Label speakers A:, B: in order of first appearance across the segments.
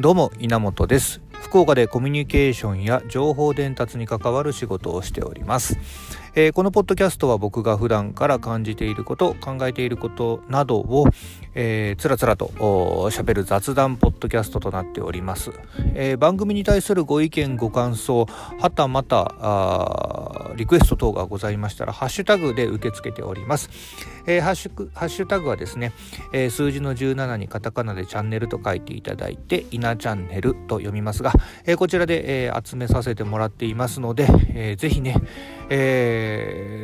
A: どうも稲本です。福岡でコミュニケーションや情報伝達に関わる仕事をしております、えー、このポッドキャストは僕が普段から感じていること考えていることなどを、えー、つらつらと喋る雑談ポッドキャストとなっております、えー、番組に対するご意見ご感想はたまたリクエスト等がございましたらハッシュタグで受け付けております。えー、ハッシュハッシュタグはですね、えー、数字の17にカタカナでチャンネルと書いていただいて、稲チャンネルと読みますが、えー、こちらで、え集めさせてもらっていますので、えー、ぜひね、え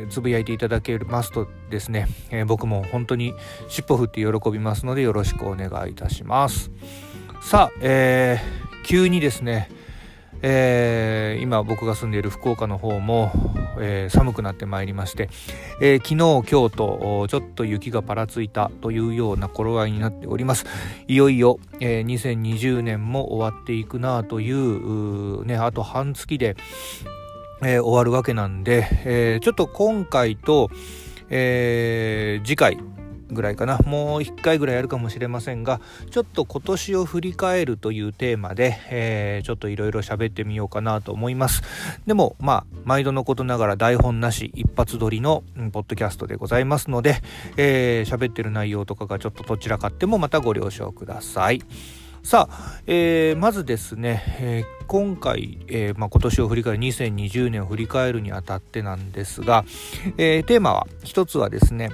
A: つぶやいていただけますとですね、え僕も本当に尻尾振って喜びますのでよろしくお願いいたします。さあ、え急にですね、えー、今僕が住んでいる福岡の方も、えー、寒くなってまいりまして、えー、昨日今日とちょっと雪がぱらついたというような頃合いになっておりますいよいよ、え2020年も終わっていくなというねあと半月で、え終わるわけなんで、えちょっと今回と、え次回ぐらいかな。もう1回ぐらいやるかもしれませんがちょっと今年を振り返るというテーマで、えー、ちょっといろいろ喋ってみようかなと思います。でもまあ毎度のことながら台本なし一発撮りの、ポッドキャストでございますので喋、えー、ってる内容とかがちょっとどちらかってもまたご了承ください。さあ、えー、まずですね、えー、今回、えーまあ、今年を振り返る2020年を振り返るにあたってなんですが、えー、テーマは一つはですね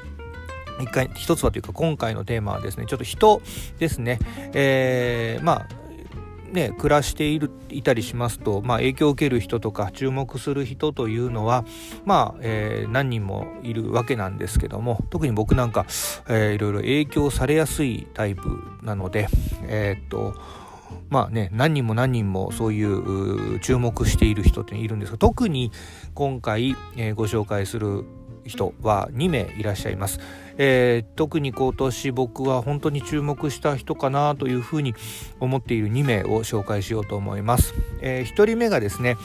A: 一回一つはというか今回のテーマはですねちょっと人ですね、えー、まあね、暮らしているいたりしますと、まあ、影響を受ける人とか注目する人というのは、まあえー、何人もいるわけなんですけども特に僕なんか、えー、いろいろ影響されやすいタイプなので、えー、っとまあね、何人も何人もそういう注目している人っているんですが特に今回、えー、ご紹介する人は2名いらっしゃいます。えー、特に今年僕は本当に注目した人かなというふうに思っている2名を紹介しようと思います。えー、1人目がですね、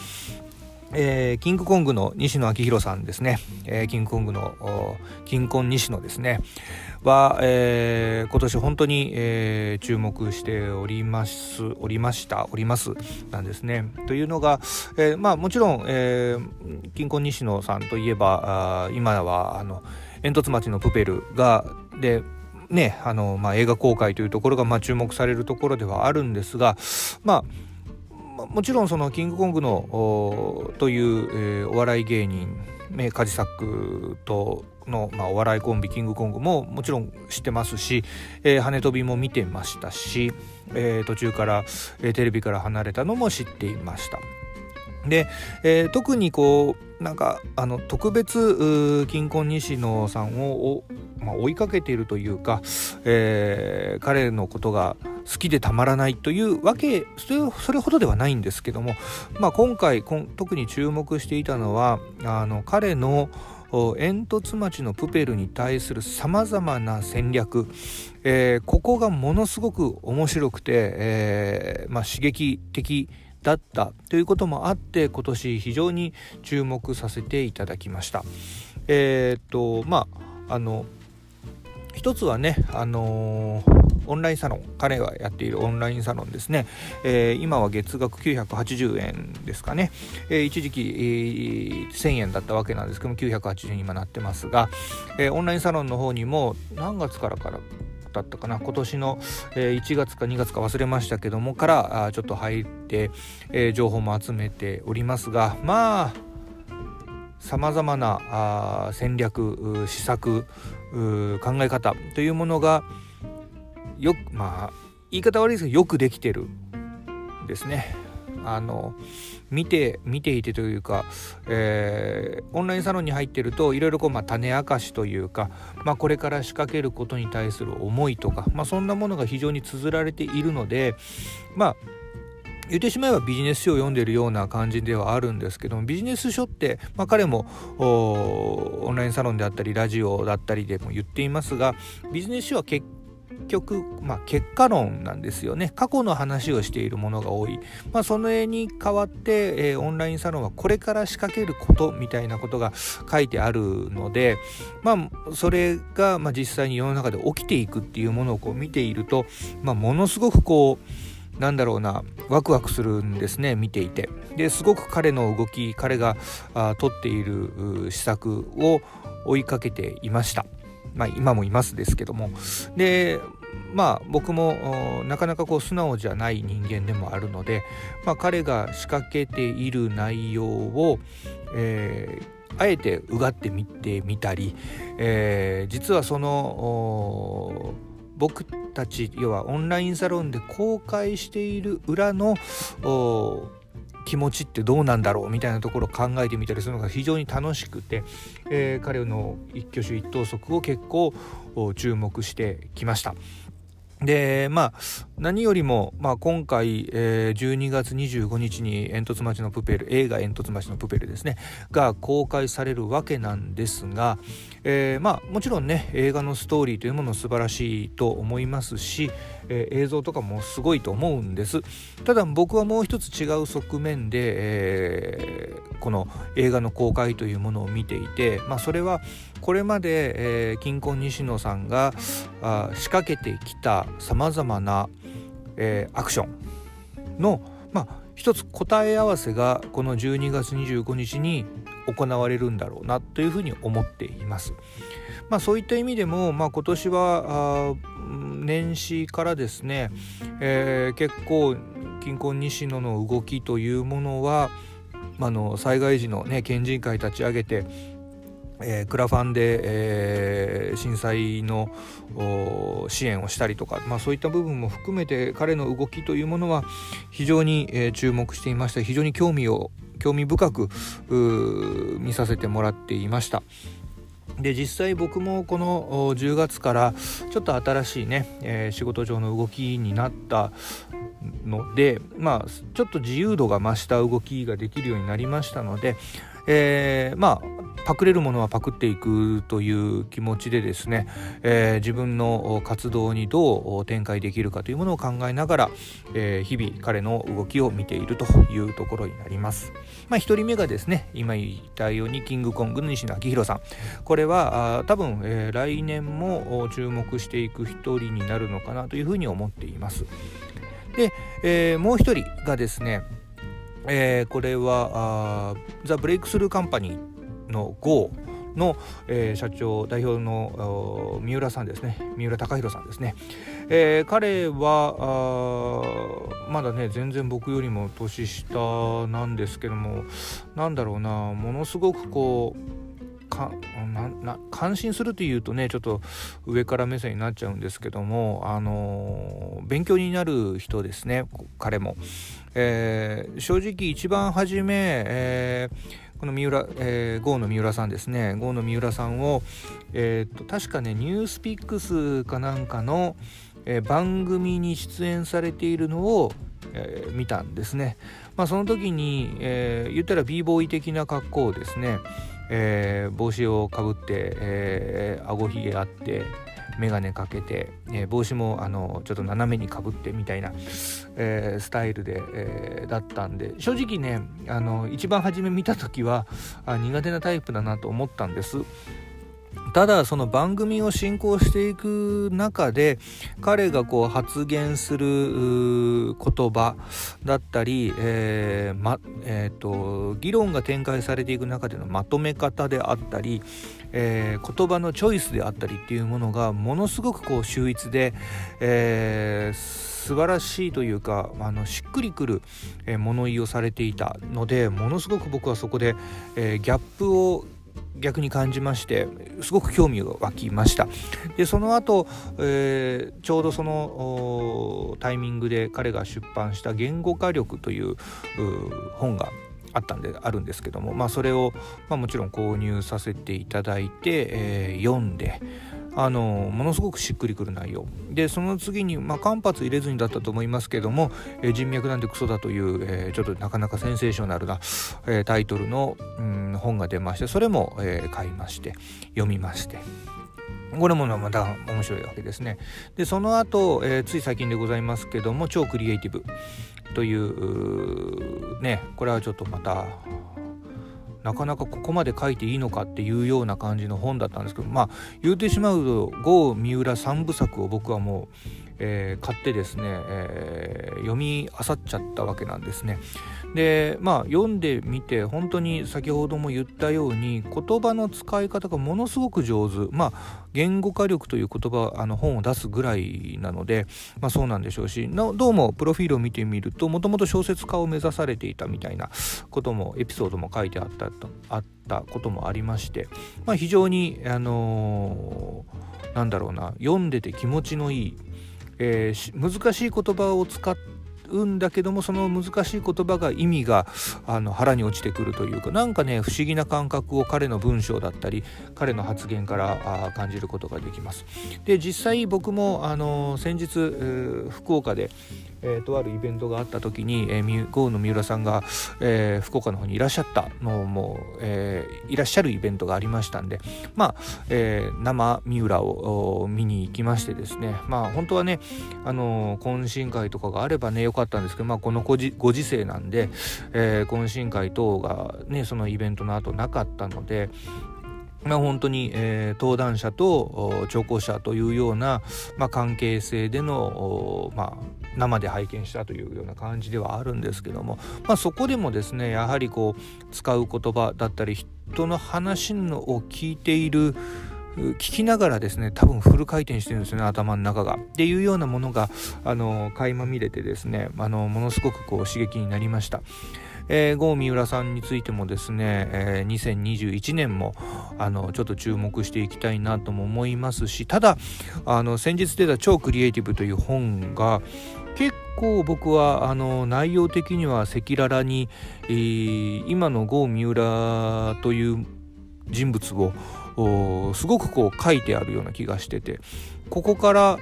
A: えー、キングコングの西野昭弘さんですね、えー、キングコングのキンコン西野ですね。は、えー、今年本当に、えー、注目しておりますおりましたおりますなんですね。というのが、えー、まあもちろん、えー、キンコン西野さんといえばあ今はあの煙突町のプペルがでねあの、まあ、映画公開というところが、まあ、注目されるところではあるんですがまあもちろんそのキングコングのという、えー、お笑い芸人カジサックとの、まあ、お笑いコンビキングコングももちろん知ってますし、えー、跳ね飛びも見てましたし、えー、途中から、えー、テレビから離れたのも知っていました。で、えー、特にこうなんかあの特別金婚西野さんをまあ、追いかけているというか、えー、彼のことが好きでたまらないというわけそれそれほどではないんですけども、まあ、今回特に注目していたのはあの彼の煙突町のプペルに対するさまざまな戦略、えー、ここがものすごく面白くて、えーまあ、刺激的だったということもあって今年非常に注目させていただきました。えー、っとまああの一つはね、あのー、オンラインサロン彼がやっているオンラインサロンですね、えー、今は月額980円ですかね、えー、一時期、えー、1000円だったわけなんですけども980円に今なってますが、えオンラインサロンの方にも何月からからだったかな今年の、え1月か2月か忘れましたけどもからあちょっと入って、え情報も集めておりますがまあさまざまな戦略施策考え方というものがよくまあ言い方悪いですけどよくできてるですね。あの見て見ていてというか、えー、オンラインサロンに入ってるといろいろこう、まあ、種明かしというか、まあ、これから仕掛けることに対する思いとか、まあ、そんなものが非常に綴られているのでまあ言ってしまえばビジネス書を読んでるような感じではあるんですけどもビジネス書って、まあ、彼もオンラインサロンであったりラジオだったりでも言っていますがビジネス書は結局、まあ、結果論なんですよね。過去の話をしているものが多い、まあ、その絵に代わって、えー、オンラインサロンはこれから仕掛けることみたいなことが書いてあるので、まあ、それが、まあ、実際に世の中で起きていくっていうものをこう見ていると、まあ、ものすごくこうなんだろうなワクワクするんですね見ていて。ですごく彼の動き彼があ取っている施策を追いかけていました。まあ、今もいますですけども。でまあ僕もなかなかこう素直じゃない人間でもあるので、まあ、彼が仕掛けている内容を、えー、あえてうがってみてみたり、えー、実はその僕たち要はオンラインサロンで公開している裏の気持ちってどうなんだろうみたいなところを考えてみたりするのが非常に楽しくて、えー、彼の一挙手一投足を結構注目してきました。でまあ何よりも、まあ、今回、えー、12月25日に「煙突町のプペル」映画「煙突町のプペル」ですねが公開されるわけなんですが、えー、まあもちろんね映画のストーリーというもの素晴らしいと思いますし、えー、映像とかもすごいと思うんです。ただ僕はもう一つ違う側面で、え、この映画の公開というものを見ていて、まあ、それはこれまで、えー、金婚西野さんがあ仕掛けてきたさまざまな、えー、アクションの、まあ、一つ答え合わせがこの12月25日に行われるんだろうなというふうに思っています。まあ、そういった意味でも、まあ、今年は年始からですね、えー、結構近婚西野の動きというものは、あの災害時の、ね、県人会立ち上げてえー、クラファンで、えー、震災の支援をしたりとか、まあ、そういった部分も含めて彼の動きというものは非常に、えー、注目していました非常に興味を興味深く見させてもらっていました。で実際僕もこの10月からちょっと新しいね、え、仕事上の動きになったのでまあちょっと自由度が増した動きができるようになりましたので、えー、まあパクれるものはパクっていくという気持ちでですね、えー、自分の活動にどう展開できるかというものを考えながら、えー、日々彼の動きを見ているというところになります。まあ、1人目がですね今言ったようにキングコングの西野昭弘さんこれは多分、えー、来年も注目していく1人になるのかなというふうに思っています。で、え、もう1人がですねえー、これはザ・ブレイクスルーカンパニーの GO の、えー、社長代表の三浦さんですね。三浦貴弘さんですね、えー、彼はまだね全然僕よりも年下なんですけども何だろうなものすごくこうかな感心するというとねちょっと上から目線になっちゃうんですけどもあの勉強になる人ですね彼も、えー、正直一番初め、えーこの三浦、えー、郷の三浦さんですね。郷の三浦さんを、えー、と確かねニュースピックスかなんかの、え、番組に出演されているのを、えー、見たんですね、まあ、その時に、えー、言ったら b ボーイ的な格好をですね、えー、帽子をかぶって、あご、ひげあって眼鏡かけて、えー、帽子もあのちょっと斜めにかぶってみたいな、えー、スタイルで、えー、だったんで正直ねあの一番初め見た時はあ苦手なタイプだなと思ったんです。ただその番組を進行していく中で彼がこう発言する言葉だったり、えーまえーと、議論が展開されていく中でのまとめ方であったり、えー、言葉のチョイスであったりっていうものがものすごくこう秀逸で、えー、素晴らしいというかあのしっくりくる、え、物言いをされていたのでものすごく僕はそこで、えー、ギャップを逆に感じましてすごく興味が湧きました。でその後、えー、ちょうどそのタイミングで彼が出版した「言語化力」という本があったんであるんですけども、まあ、それを、まあ、もちろん購入させていただいて、えー、読んであのものすごくしっくりくる内容でその次に、まあ、間髪入れずにだったと思いますけども「えー、人脈なんてクソだ」という、えー、ちょっとなかなかセンセーショナルな、えー、タイトルの、うん、本が出ましてそれも、えー、買いまして読みまして。これもまた面白いわけですね。でその後、えー、つい最近でございますけども「超クリエイティブ」というねこれはちょっとまたなかなかここまで書いていいのかっていうような感じの本だったんですけどまあ言うてしまうと郷三浦三部作を僕はもう、えー、買ってですね、えー、読み漁っちゃったわけなんですね。でまあ読んでみて本当に先ほども言ったように言葉の使い方がものすごく上手まあ言語化力という言葉あの本を出すぐらいなので、まあ、そうなんでしょうしどうもプロフィールを見てみるともともと小説家を目指されていたみたいなこともエピソードも書いてあったあったこともありまして、まあ、非常にあのー、なんだろうな読んでて気持ちのいい、えー、難しい言葉を使うんだけどもその難しい言葉が意味があの腹に落ちてくるというかなんかね不思議な感覚を彼の文章だったり彼の発言からあ感じることができます。で実際僕もあの先日、福岡でえー、とあるイベントがあった時に、えー、ゴーの三浦さんが、えー、福岡の方にいらっしゃったのも、えー、いらっしゃるイベントがありましたんでまあ、えー、生三浦を見に行きましてですねまあ本当はねあの懇親会とかがあればねよかったんですけど、まあ、このご時ご時世なんで、えー、懇親会等がねそのイベントの後なかったのでま、本当に、えー、登壇者と聴講者というような、まあ、関係性での、まあ、生で拝見したというような感じではあるんですけども、まあ、そこでもですねやはりこう使う言葉だったり人の話のを聞いている聞きながらですね多分フル回転してるんですよね頭の中が。っていうようなものがあの垣間見れてですねあのものすごくこう刺激になりました。えー、郷三浦さんについてもですね、えー、2021年もあのちょっと注目していきたいなとも思いますしただあの先日出た「超クリエイティブ」という本が結構僕はあの内容的には赤裸々に、えー、今の郷三浦という人物をすごくこう書いてあるような気がしててここから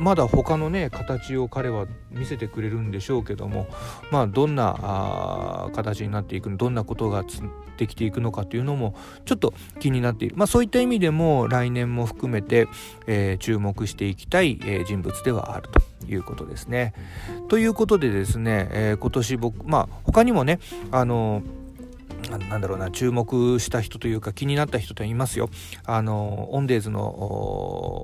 A: まだ他のね形を彼は見せてくれるんでしょうけどもまあどんな形になっていくどんなことができていくのかというのもちょっと気になっている、まあ、そういった意味でも来年も含めて、えー、注目していきたい、えー、人物ではあるということですね。ということでですね、えー、今年僕まあ他にもねあのーなんだろうな注目した人というか気になった人っていますよ。あのオンデーズの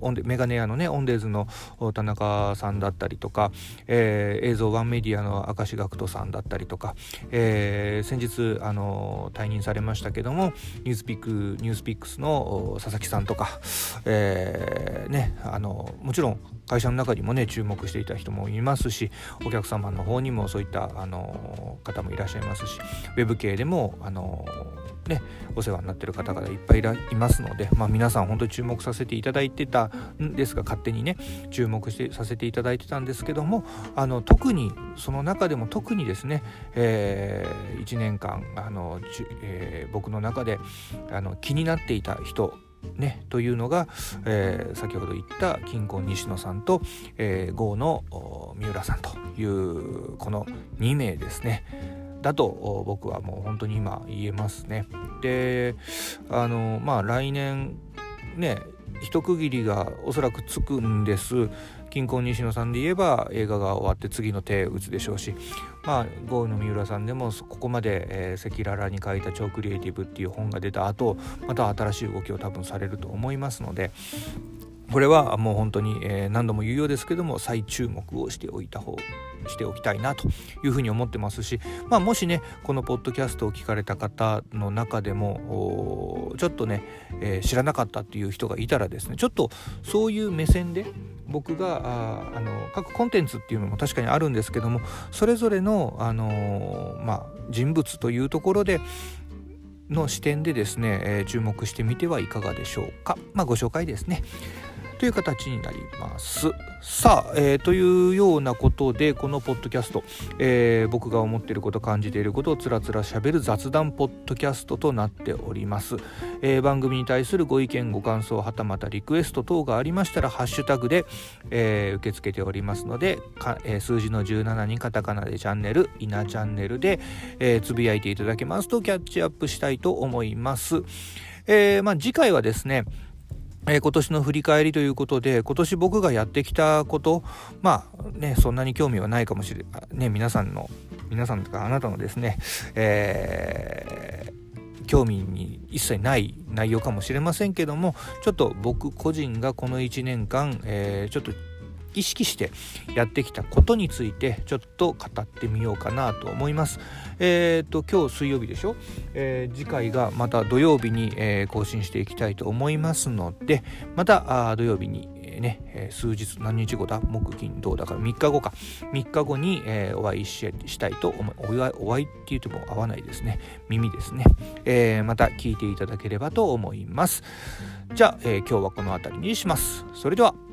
A: オンデメガネ屋のねオンデーズの田中さんだったりとか、えー、映像ワンメディアの明石ガクトさんだったりとか、えー、先日あの退任されましたけどもニュースピックニュースピックスの佐々木さんとか、えー、ねあのもちろん会社の中にもね注目していた人もいますしお客様の方にもそういったあの方もいらっしゃいますしウェブ系でもあのねお世話になってる方々いっぱいいますので、まあ、皆さん本当に注目させていただいてたんですが勝手にね注目してさせていただいてたんですけどもあの特にその中でも特にですね、えー、1年間あの、えー、僕の中であの気になっていた人ね、というのが、えー、先ほど言った金婚西野さんと、えー、郷の三浦さんというこの2名ですねだと僕はもう本当に今言えますね。であのまあ来年ね一区切りがおそらくつくんです金婚西野さんで言えば映画が終わって次の手打つでしょうしまあゴーの三浦さんでもここまで、えー、赤裸々に書いた「超クリエイティブ」っていう本が出た後また新しい動きを多分されると思いますのでこれはもう本当に、えー、何度も言うようですけども再注目をしておいた方しておきたいなというふうに思ってますし、まあ、もしねこのポッドキャストを聞かれた方の中でもちょっとね、えー、知らなかったっていう人がいたらですねちょっとそういう目線で僕がああの各コンテンツっていうのも確かにあるんですけどもそれぞれの、あの、まあ、人物というところでの視点でですね、えー、注目してみてはいかがでしょうか。まあ、ご紹介ですね。という形になります。さあ、えー、というようなことでこのポッドキャスト、えー、僕が思っていること感じていることをつらつらしゃべる雑談ポッドキャストとなっております、えー、番組に対するご意見ご感想はたまたリクエスト等がありましたらハッシュタグで、え受け付けておりますのでか、え数字の17にカタカナでチャンネル稲チャンネルで、えつぶやいていただけますとキャッチアップしたいと思います、えまあ、次回はですねえー、今年の振り返りということで今年僕がやってきたことまあねそんなに興味はないかもしれね皆さんの皆さんとかあなたのですね、えー、興味に一切ない内容かもしれませんけどもちょっと僕個人がこの1年間、えー、ちょっと意識してやってきたことについてちょっと語ってみようかなと思います。えっ、ー、と今日水曜日でしょ、えー、次回がまた土曜日に、えー、更新していきたいと思いますのでまたあ土曜日にね、え数日何日後だ？木金土だから3日後か。3日後に、えー、お会いししたいと思いお会いって言っても合わないですね。耳ですね、えー、また聞いていただければと思います。じゃあ、えー、今日はこの辺りにします。それでは。